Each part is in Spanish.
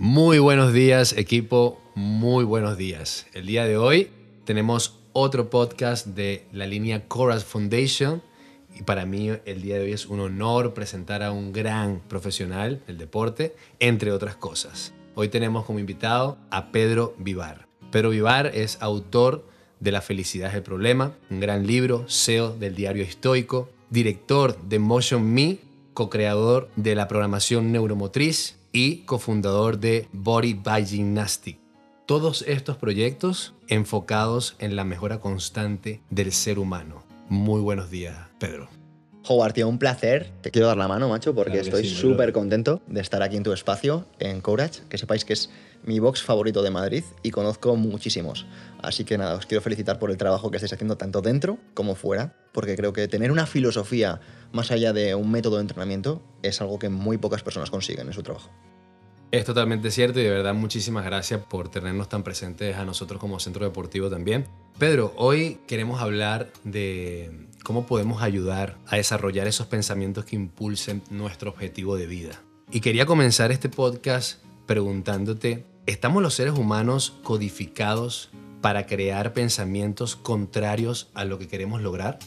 Muy buenos días, equipo. Muy buenos días. El día de hoy tenemos otro podcast de la línea Chorus Foundation. Y para mí el día de hoy es un honor presentar a un gran profesional del deporte, entre otras cosas. Hoy tenemos como invitado a Pedro Vivar. Pedro Vivar es autor de La felicidad es el problema, un gran libro, CEO del diario Estoico, director de Motion Me, co-creador de la programación neuromotriz y cofundador de Body by Gymnastic. Todos estos proyectos enfocados en la mejora constante del ser humano. Muy buenos días, Pedro. Howard, tío, un placer. Te quiero dar la mano, macho, porque estoy súper contento de estar aquí en tu espacio, en Courage. Que sepáis que es mi box favorito de Madrid y conozco muchísimos. Así que nada, os quiero felicitar por el trabajo que estáis haciendo tanto dentro como fuera, porque creo que tener una filosofía más allá de un método de entrenamiento es algo que muy pocas personas consiguen en su trabajo. Es totalmente cierto y de verdad muchísimas gracias por tenernos tan presentes a nosotros como centro deportivo también. Pedro, hoy queremos hablar de cómo podemos ayudar a desarrollar esos pensamientos que impulsen nuestro objetivo de vida. Y quería comenzar este podcast preguntándote, ¿estamos los seres humanos codificados para crear pensamientos contrarios a lo que queremos lograr?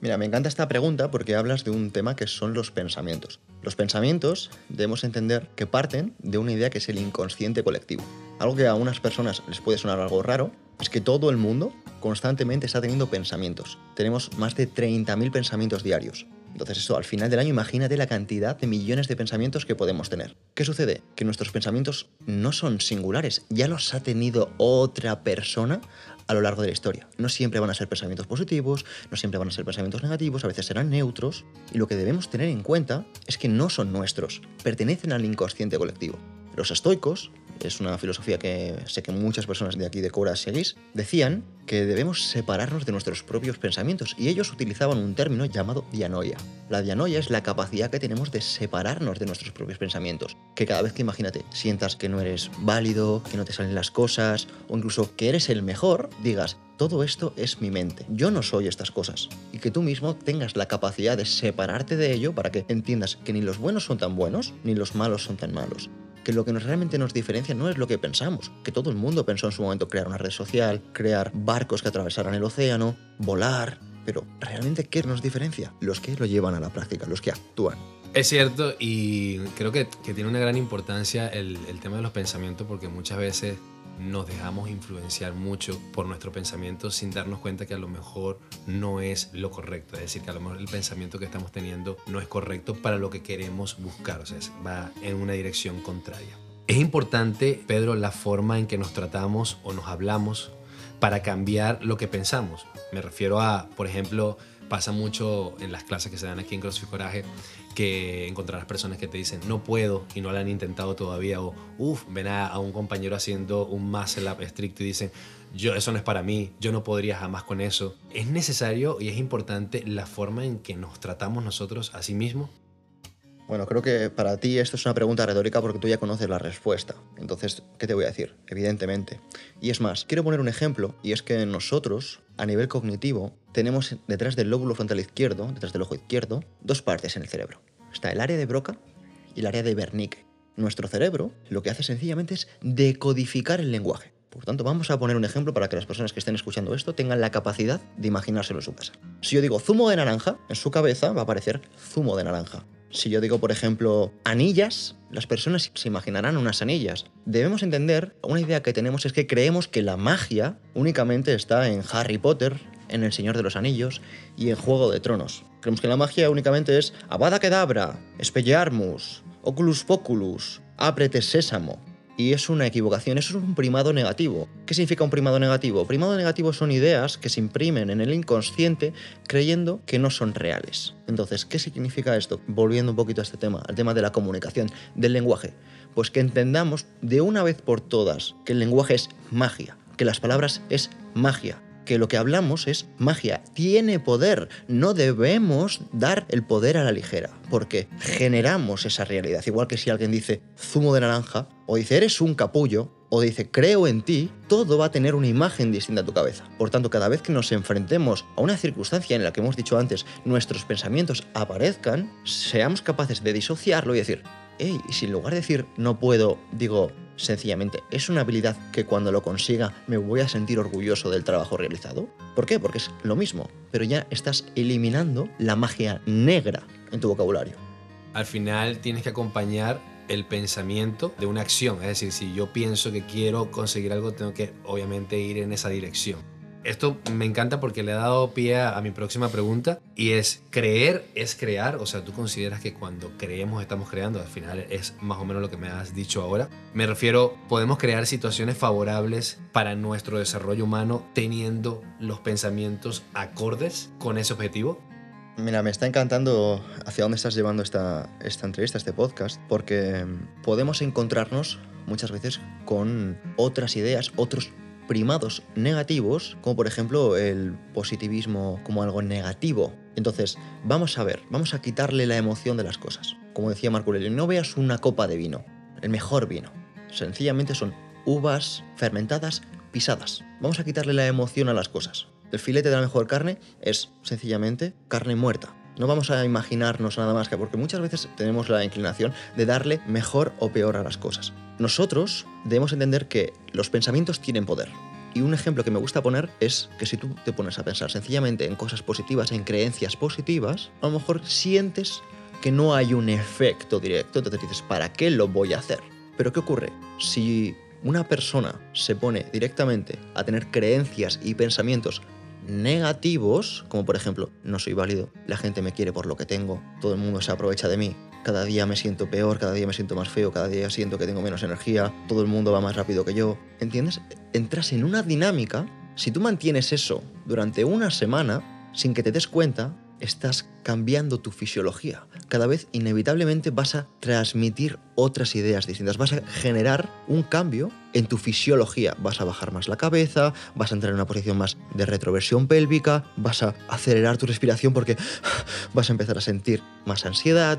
Mira, me encanta esta pregunta porque hablas de un tema que son los pensamientos. Los pensamientos debemos entender que parten de una idea que es el inconsciente colectivo. Algo que a unas personas les puede sonar algo raro es que todo el mundo constantemente está teniendo pensamientos. Tenemos más de 30.000 pensamientos diarios. Entonces eso, al final del año, imagínate la cantidad de millones de pensamientos que podemos tener. ¿Qué sucede? Que nuestros pensamientos no son singulares, ya los ha tenido otra persona a lo largo de la historia. No siempre van a ser pensamientos positivos, no siempre van a ser pensamientos negativos, a veces serán neutros, y lo que debemos tener en cuenta es que no son nuestros, pertenecen al inconsciente colectivo. Los estoicos, es una filosofía que sé que muchas personas de aquí de Cora seguís, decían que debemos separarnos de nuestros propios pensamientos y ellos utilizaban un término llamado dianoia. La dianoia es la capacidad que tenemos de separarnos de nuestros propios pensamientos, que cada vez que imagínate sientas que no eres válido, que no te salen las cosas o incluso que eres el mejor, digas, todo esto es mi mente, yo no soy estas cosas. Y que tú mismo tengas la capacidad de separarte de ello para que entiendas que ni los buenos son tan buenos, ni los malos son tan malos que lo que nos realmente nos diferencia no es lo que pensamos, que todo el mundo pensó en su momento crear una red social, crear barcos que atravesaran el océano, volar, pero realmente ¿qué nos diferencia? Los que lo llevan a la práctica, los que actúan. Es cierto y creo que, tiene una gran importancia el tema de los pensamientos porque muchas veces nos dejamos influenciar mucho por nuestro pensamiento sin darnos cuenta que a lo mejor no es lo correcto. Es decir, que a lo mejor el pensamiento que estamos teniendo no es correcto para lo que queremos buscar. O sea, va en una dirección contraria. Es importante, Pedro, la forma en que nos tratamos o nos hablamos para cambiar lo que pensamos. Me refiero a, por ejemplo, pasa mucho en las clases que se dan aquí en CrossFit Coraje que encontrarás personas que te dicen no puedo y no lo han intentado todavía o uff, ven a, un compañero haciendo un muscle up estricto y dicen yo eso no es para mí, yo no podría jamás con eso. Es necesario y es importante la forma en que nos tratamos nosotros a sí mismos bueno, creo que para ti esto es una pregunta retórica porque tú ya conoces la respuesta. Entonces, ¿qué te voy a decir? Evidentemente. Y es más, quiero poner un ejemplo, y es que nosotros, a nivel cognitivo, tenemos detrás del lóbulo frontal izquierdo, detrás del ojo izquierdo, dos partes en el cerebro. Está el área de Broca y el área de Wernicke. Nuestro cerebro lo que hace sencillamente es decodificar el lenguaje. Por tanto, vamos a poner un ejemplo para que las personas que estén escuchando esto tengan la capacidad de imaginárselo en su casa. Si yo digo zumo de naranja, en su cabeza va a aparecer zumo de naranja. Si yo digo, por ejemplo, anillas, las personas se imaginarán unas anillas. Debemos entender, una idea que tenemos es que creemos que la magia únicamente está en Harry Potter, en El Señor de los Anillos y en Juego de Tronos. Creemos que la magia únicamente es Avada Kedavra, Expelliarmus, Oculus Poculus, Ábrete Sésamo. Y es una equivocación, eso es un primado negativo. ¿Qué significa un primado negativo? Primado negativo son ideas que se imprimen en el inconsciente creyendo que no son reales. Entonces, ¿qué significa esto? Volviendo un poquito a este tema, al tema de la comunicación, del lenguaje. Pues que entendamos de una vez por todas que el lenguaje es magia, que las palabras es magia, que lo que hablamos es magia, tiene poder, no debemos dar el poder a la ligera, porque generamos esa realidad. Igual que si alguien dice zumo de naranja o dice eres un capullo, o dice creo en ti, todo va a tener una imagen distinta a tu cabeza. Por tanto, cada vez que nos enfrentemos a una circunstancia en la que hemos dicho antes, nuestros pensamientos aparezcan, seamos capaces de disociarlo y decir, hey, y si en lugar de decir no puedo, digo sencillamente, es una habilidad que cuando lo consiga me voy a sentir orgulloso del trabajo realizado. ¿Por qué? Porque es lo mismo, pero ya estás eliminando la magia negra en tu vocabulario. Al final tienes que acompañar el pensamiento de una acción. Es decir, si yo pienso que quiero conseguir algo, tengo que obviamente ir en esa dirección. Esto me encanta porque le ha dado pie a, mi próxima pregunta y es, ¿creer es crear? O sea, tú consideras que cuando creemos estamos creando, al final es más o menos lo que me has dicho ahora. Me refiero, podemos crear situaciones favorables para nuestro desarrollo humano teniendo los pensamientos acordes con ese objetivo. Mira, me está encantando hacia dónde estás llevando esta, esta entrevista, este podcast, porque podemos encontrarnos muchas veces con otras ideas, otros primados negativos, como por ejemplo el positivismo como algo negativo. Entonces, vamos a ver, vamos a quitarle la emoción de las cosas. Como decía Marco Aurelio, no veas una copa de vino, el mejor vino. Sencillamente son uvas fermentadas pisadas. Vamos a quitarle la emoción a las cosas. El filete de la mejor carne es sencillamente carne muerta. No vamos a imaginarnos nada más que porque muchas veces tenemos la inclinación de darle mejor o peor a las cosas. Nosotros debemos entender que los pensamientos tienen poder. Y un ejemplo que me gusta poner es que si tú te pones a pensar sencillamente en cosas positivas, en creencias positivas, a lo mejor sientes que no hay un efecto directo, entonces dices, ¿para qué lo voy a hacer? Pero ¿qué ocurre? Si una persona se pone directamente a tener creencias y pensamientos negativos, como por ejemplo, no soy válido, la gente me quiere por lo que tengo, todo el mundo se aprovecha de mí, cada día me siento peor, cada día me siento más feo, cada día siento que tengo menos energía, todo el mundo va más rápido que yo, ¿entiendes? Entras en una dinámica, si tú mantienes eso durante una semana, sin que te des cuenta, estás cambiando tu fisiología. Cada vez inevitablemente vas a transmitir otras ideas distintas, vas a generar un cambio en tu fisiología. Vas a bajar más la cabeza, vas a entrar en una posición más de retroversión pélvica, vas a acelerar tu respiración porque vas a empezar a sentir más ansiedad.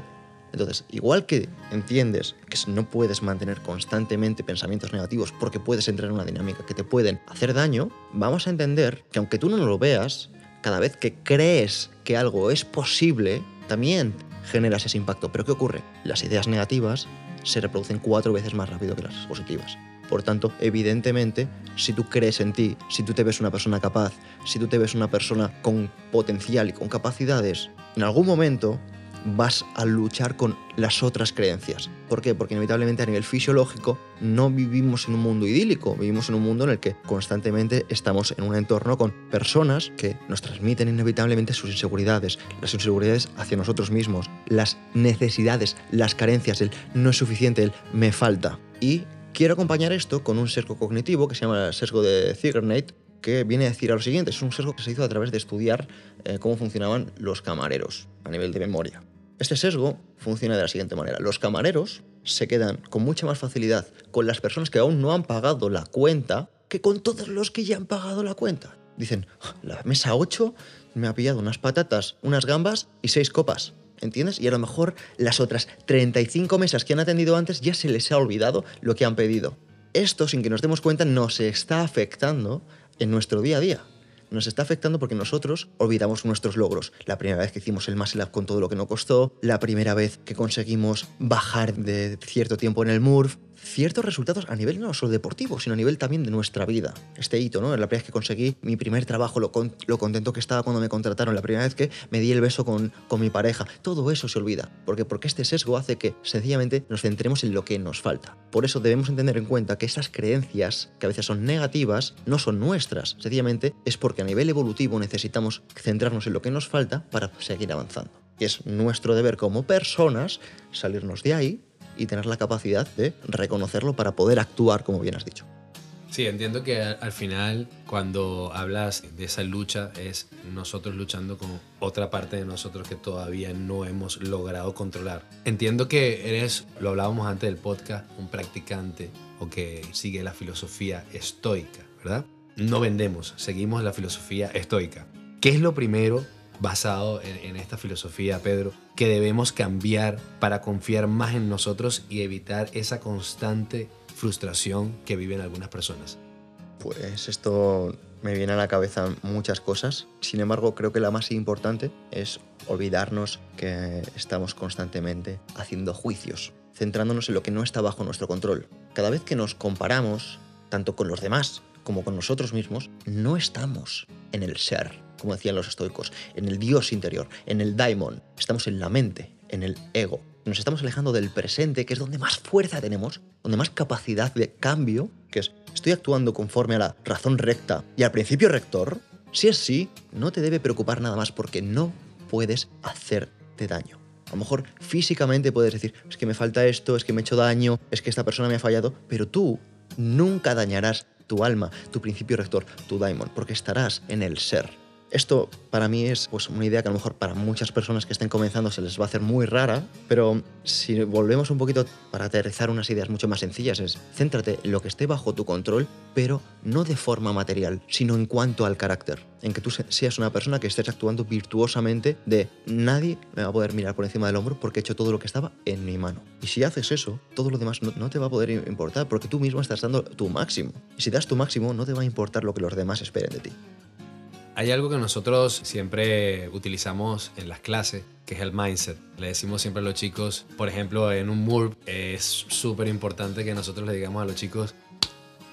Entonces, igual que entiendes que no puedes mantener constantemente pensamientos negativos porque puedes entrar en una dinámica que te pueden hacer daño, vamos a entender que aunque tú no lo veas, cada vez que crees que algo es posible, también generas ese impacto. Pero ¿qué ocurre? Las ideas negativas se reproducen cuatro veces más rápido que las positivas. Por tanto, evidentemente, si tú crees en ti, si tú te ves una persona capaz, si tú te ves una persona con potencial y con capacidades, en algún momento vas a luchar con las otras creencias. ¿Por qué? Porque inevitablemente a nivel fisiológico no vivimos en un mundo idílico, vivimos en un mundo en el que constantemente estamos en un entorno con personas que nos transmiten inevitablemente sus inseguridades, las inseguridades hacia nosotros mismos, las necesidades, las carencias, el no es suficiente, el me falta. Y quiero acompañar esto con un sesgo cognitivo que se llama el sesgo de Zigernate, que viene a decir a lo siguiente, es un sesgo que se hizo a través de estudiar eh, cómo funcionaban los camareros a nivel de memoria. Este sesgo funciona de la siguiente manera. Los camareros se quedan con mucha más facilidad con las personas que aún no han pagado la cuenta que con todos los que ya han pagado la cuenta. Dicen, ah, la mesa 8 me ha pillado unas patatas, unas gambas y seis copas. ¿Entiendes? Y a lo mejor las otras 35 mesas que han atendido antes ya se les ha olvidado lo que han pedido. Esto, sin que nos demos cuenta, nos está afectando en nuestro día a día nos está afectando porque nosotros olvidamos nuestros logros. La primera vez que hicimos el Muscle Up con todo lo que nos costó, la primera vez que conseguimos bajar de cierto tiempo en el MURF, ciertos resultados a nivel no solo deportivo, sino a nivel también de nuestra vida. Este hito, ¿no? La primera vez que conseguí mi primer trabajo, lo, lo contento que estaba cuando me contrataron, la primera vez que me di el beso con, con mi pareja, todo eso se olvida. ¿Por Porque este sesgo hace que sencillamente nos centremos en lo que nos falta. Por eso debemos entender en cuenta que esas creencias, que a veces son negativas, no son nuestras. Sencillamente es porque a nivel evolutivo necesitamos centrarnos en lo que nos falta para seguir avanzando. Y es nuestro deber como personas salirnos de ahí y tener la capacidad de reconocerlo para poder actuar, como bien has dicho. Sí, entiendo que al final cuando hablas de esa lucha es nosotros luchando con otra parte de nosotros que todavía no hemos logrado controlar. Entiendo que eres, lo hablábamos antes del podcast, un practicante o que sigue la filosofía estoica, ¿verdad? No vendemos, seguimos la filosofía estoica. ¿Qué es lo primero basado en, en, esta filosofía, Pedro, que debemos cambiar para confiar más en nosotros y evitar esa constante frustración que viven algunas personas? Pues esto me viene a la cabeza muchas cosas. Sin embargo, creo que la más importante es olvidarnos que estamos constantemente haciendo juicios, centrándonos en lo que no está bajo nuestro control. Cada vez que nos comparamos, tanto con los demás como con nosotros mismos, no estamos en el ser, como decían los estoicos, en el Dios interior, en el daimon. Estamos en la mente, en el ego. Nos estamos alejando del presente, que es donde más fuerza tenemos, donde más capacidad de cambio, que es estoy actuando conforme a la razón recta y al principio rector. Si es sí, no te debe preocupar nada más porque no puedes hacerte daño. A lo mejor físicamente puedes decir, es que me falta esto, es que me he hecho daño, es que esta persona me ha fallado, pero tú nunca dañarás tu alma, tu principio rector, tu daimon, porque estarás en el ser. Esto para mí es pues, una idea que a lo mejor para muchas personas que estén comenzando se les va a hacer muy rara, pero si volvemos un poquito para aterrizar unas ideas mucho más sencillas es céntrate en lo que esté bajo tu control, pero no de forma material, sino en cuanto al carácter, en que tú seas una persona que estés actuando virtuosamente de nadie me va a poder mirar por encima del hombro porque he hecho todo lo que estaba en mi mano. Y si haces eso, todo lo demás no, no te va a poder importar porque tú mismo estás dando tu máximo. Y si das tu máximo, no te va a importar lo que los demás esperen de ti. Hay algo que nosotros siempre utilizamos en las clases, que es el mindset. Le decimos siempre a los chicos, por ejemplo, en un MURP es súper importante que nosotros le digamos a los chicos,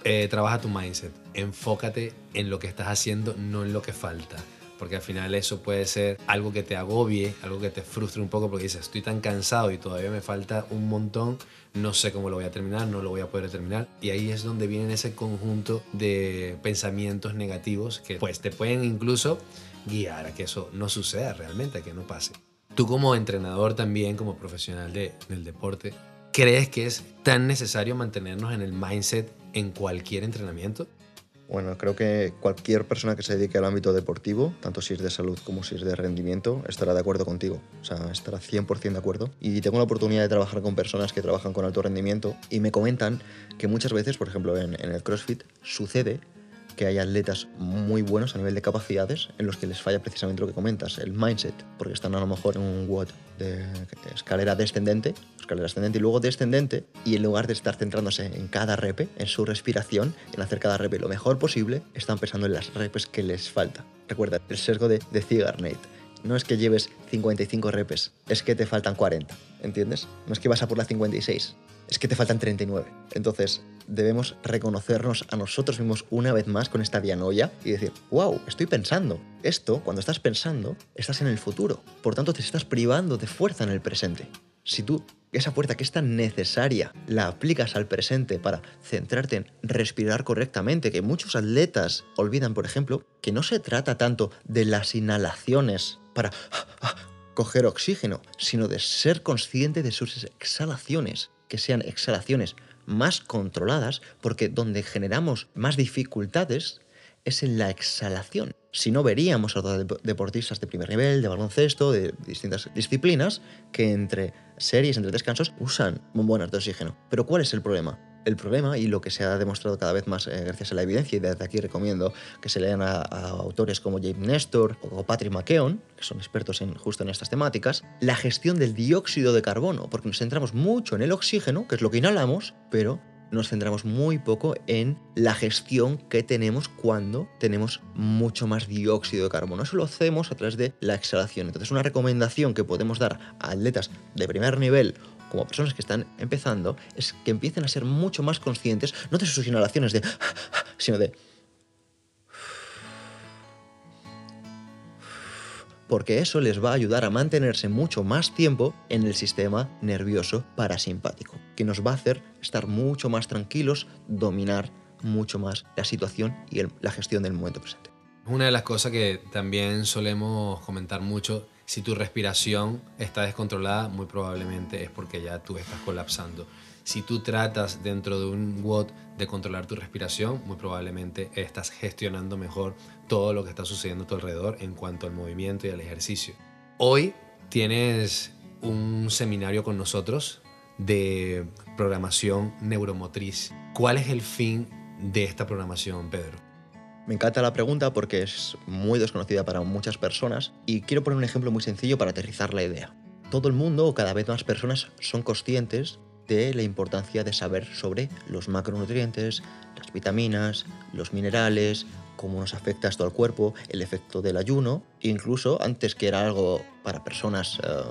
eh, trabaja tu mindset, enfócate en lo que estás haciendo, no en lo que falta porque al final eso puede ser algo que te agobie, algo que te frustre un poco porque dices, estoy tan cansado y todavía me falta un montón, no sé cómo lo voy a terminar, no lo voy a poder terminar. Y ahí es donde viene ese conjunto de pensamientos negativos que pues te pueden incluso guiar a que eso no suceda realmente, a que no pase. Tú como entrenador también, como profesional de, del deporte, ¿crees que es tan necesario mantenernos en el mindset en cualquier entrenamiento? Bueno, creo que cualquier persona que se dedique al ámbito deportivo, tanto si es de salud como si es de rendimiento, estará de acuerdo contigo. O sea, estará 100% de acuerdo. Y tengo la oportunidad de trabajar con personas que trabajan con alto rendimiento y me comentan que muchas veces, por ejemplo, en, en el CrossFit, sucede que hay atletas muy buenos a nivel de capacidades en los que les falla precisamente lo que comentas, el mindset, porque están a lo mejor en un WOD de escalera descendente, escalera ascendente y luego descendente, y en lugar de estar centrándose en cada repe, en su respiración, en hacer cada repe lo mejor posible, están pensando en las repes que les falta. Recuerda, el sesgo de, de Zigarnate. No es que lleves 55 repes, es que te faltan 40, ¿entiendes? No es que vas a por la 56, es que te faltan 39. Entonces, debemos reconocernos a nosotros mismos una vez más con esta dianoia y decir, wow, estoy pensando. Esto, cuando estás pensando, estás en el futuro. Por tanto, te estás privando de fuerza en el presente. Si tú esa fuerza que es tan necesaria la aplicas al presente para centrarte en respirar correctamente, que muchos atletas olvidan, por ejemplo, que no se trata tanto de las inhalaciones para coger oxígeno, sino de ser consciente de sus exhalaciones, que sean exhalaciones más controladas, porque donde generamos más dificultades es en la exhalación. Si no veríamos a los deportistas de primer nivel, de baloncesto, de distintas disciplinas, que entre series, entre descansos, usan bombonas de oxígeno. Pero ¿cuál es el problema? El problema, y lo que se ha demostrado cada vez más eh, gracias a la evidencia, y desde aquí recomiendo que se lean a, autores como James Nestor o Patrick McKeown, que son expertos en, justo en estas temáticas, la gestión del dióxido de carbono, porque nos centramos mucho en el oxígeno, que es lo que inhalamos, pero nos centramos muy poco en la gestión que tenemos cuando tenemos mucho más dióxido de carbono. Eso lo hacemos a través de la exhalación. Entonces, una recomendación que podemos dar a atletas de primer nivel como personas que están empezando es que empiecen a ser mucho más conscientes, no de sus inhalaciones de, sino de porque eso les va a ayudar a mantenerse mucho más tiempo en el sistema nervioso parasimpático, que nos va a hacer estar mucho más tranquilos, dominar mucho más la situación y la gestión del momento presente. Una de las cosas que también solemos comentar mucho, si tu respiración está descontrolada, muy probablemente es porque ya tú estás colapsando. Si tú tratas dentro de un WOD de controlar tu respiración, muy probablemente estás gestionando mejor todo lo que está sucediendo a tu alrededor en cuanto al movimiento y al ejercicio. Hoy tienes un seminario con nosotros de programación neuromotriz. ¿Cuál es el fin de esta programación, Pedro? Me encanta la pregunta porque es muy desconocida para muchas personas y quiero poner un ejemplo muy sencillo para aterrizar la idea. Todo el mundo o cada vez más personas son conscientes de la importancia de saber sobre los macronutrientes, las vitaminas, los minerales, cómo nos afecta esto al cuerpo, el efecto del ayuno, incluso antes que era algo para personas eh,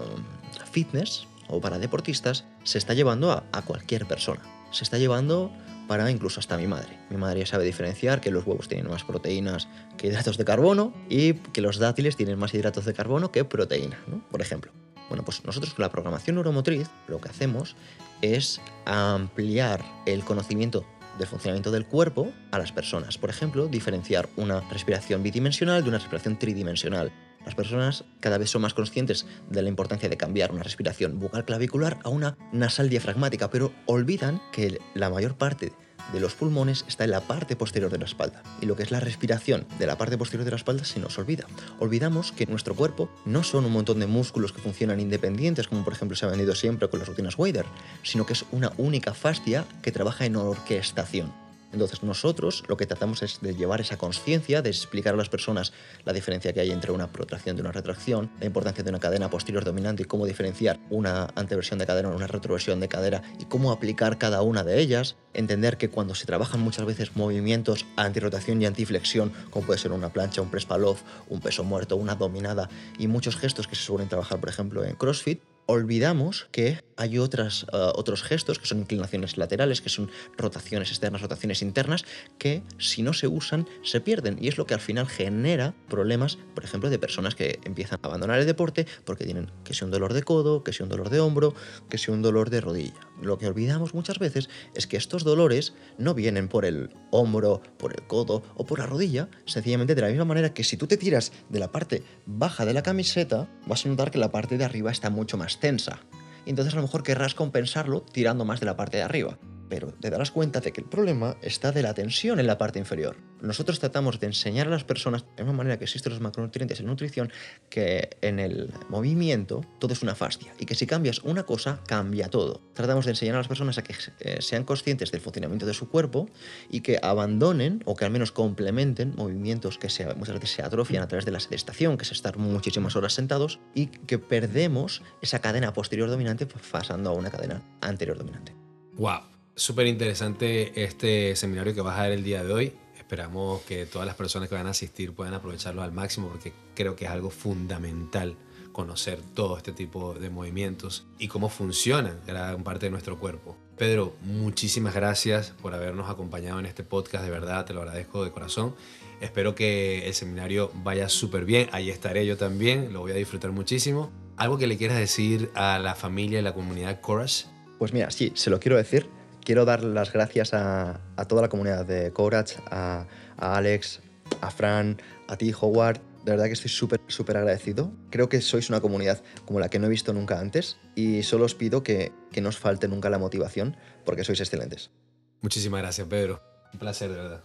fitness o para deportistas, se está llevando a, a cualquier persona. Se está llevando para incluso hasta mi madre. Mi madre ya sabe diferenciar que los huevos tienen más proteínas que hidratos de carbono y que los dátiles tienen más hidratos de carbono que proteína, ¿no? por ejemplo. Bueno, pues nosotros con la programación neuromotriz lo que hacemos es ampliar el conocimiento del funcionamiento del cuerpo a las personas. Por ejemplo, diferenciar una respiración bidimensional de una respiración tridimensional. Las personas cada vez son más conscientes de la importancia de cambiar una respiración bucal clavicular a una nasal diafragmática, pero olvidan que la mayor parte de los pulmones está en la parte posterior de la espalda. Y lo que es la respiración de la parte posterior de la espalda se nos olvida. Olvidamos que nuestro cuerpo no son un montón de músculos que funcionan independientes, como por ejemplo se ha venido siempre con las rutinas Wader, sino que es una única fascia que trabaja en orquestación. Entonces nosotros lo que tratamos es de llevar esa conciencia, de explicar a las personas la diferencia que hay entre una protracción y una retracción, la importancia de una cadena posterior dominante y cómo diferenciar una anteversión de cadera de una retroversión de cadera y cómo aplicar cada una de ellas, entender que cuando se trabajan muchas veces movimientos antirrotación y antiflexión, como puede ser una plancha, un press un peso muerto, una dominada y muchos gestos que se suelen trabajar por ejemplo en CrossFit, olvidamos que hay otras, eh, otros gestos que son inclinaciones laterales, que son rotaciones externas, rotaciones internas, que si no se usan se pierden. Y es lo que al final genera problemas, por ejemplo, de personas que empiezan a abandonar el deporte porque tienen que sea un dolor de codo, que sea un dolor de hombro, que sea un dolor de rodilla. Lo que olvidamos muchas veces es que estos dolores no vienen por el hombro, por el codo o por la rodilla, sencillamente de la misma manera que si tú te tiras de la parte baja de la camiseta, vas a notar que la parte de arriba está mucho más tensa. Y entonces a lo mejor querrás compensarlo tirando más de la parte de arriba pero te darás cuenta de que el problema está de la tensión en la parte inferior. Nosotros tratamos de enseñar a las personas, de una manera que existen los macronutrientes en nutrición, que en el movimiento todo es una fascia y que si cambias una cosa, cambia todo. Tratamos de enseñar a las personas a que eh, sean conscientes del funcionamiento de su cuerpo y que abandonen o que al menos complementen movimientos que muchas veces se atrofian a través de la sedestación, que es estar muchísimas horas sentados y que perdemos esa cadena posterior dominante pasando a una cadena anterior dominante. ¡Wow! Súper interesante este seminario que vas a ver el día de hoy. Esperamos que todas las personas que van a asistir puedan aprovecharlo al máximo porque creo que es algo fundamental conocer todo este tipo de movimientos y cómo funcionan gran parte de nuestro cuerpo. Pedro, muchísimas gracias por habernos acompañado en este podcast, de verdad te lo agradezco de corazón. Espero que el seminario vaya súper bien, ahí estaré yo también, lo voy a disfrutar muchísimo. ¿Algo que le quieras decir a la familia y la comunidad Courage? Pues mira, sí, se lo quiero decir quiero dar las gracias a, toda la comunidad de Courage, a, Alex, a Fran, a ti, Howard. De verdad que estoy súper, súper agradecido. Creo que sois una comunidad como la que no he visto nunca antes y solo os pido que, que no os falte nunca la motivación porque sois excelentes. Muchísimas gracias, Pedro. Un placer, de verdad.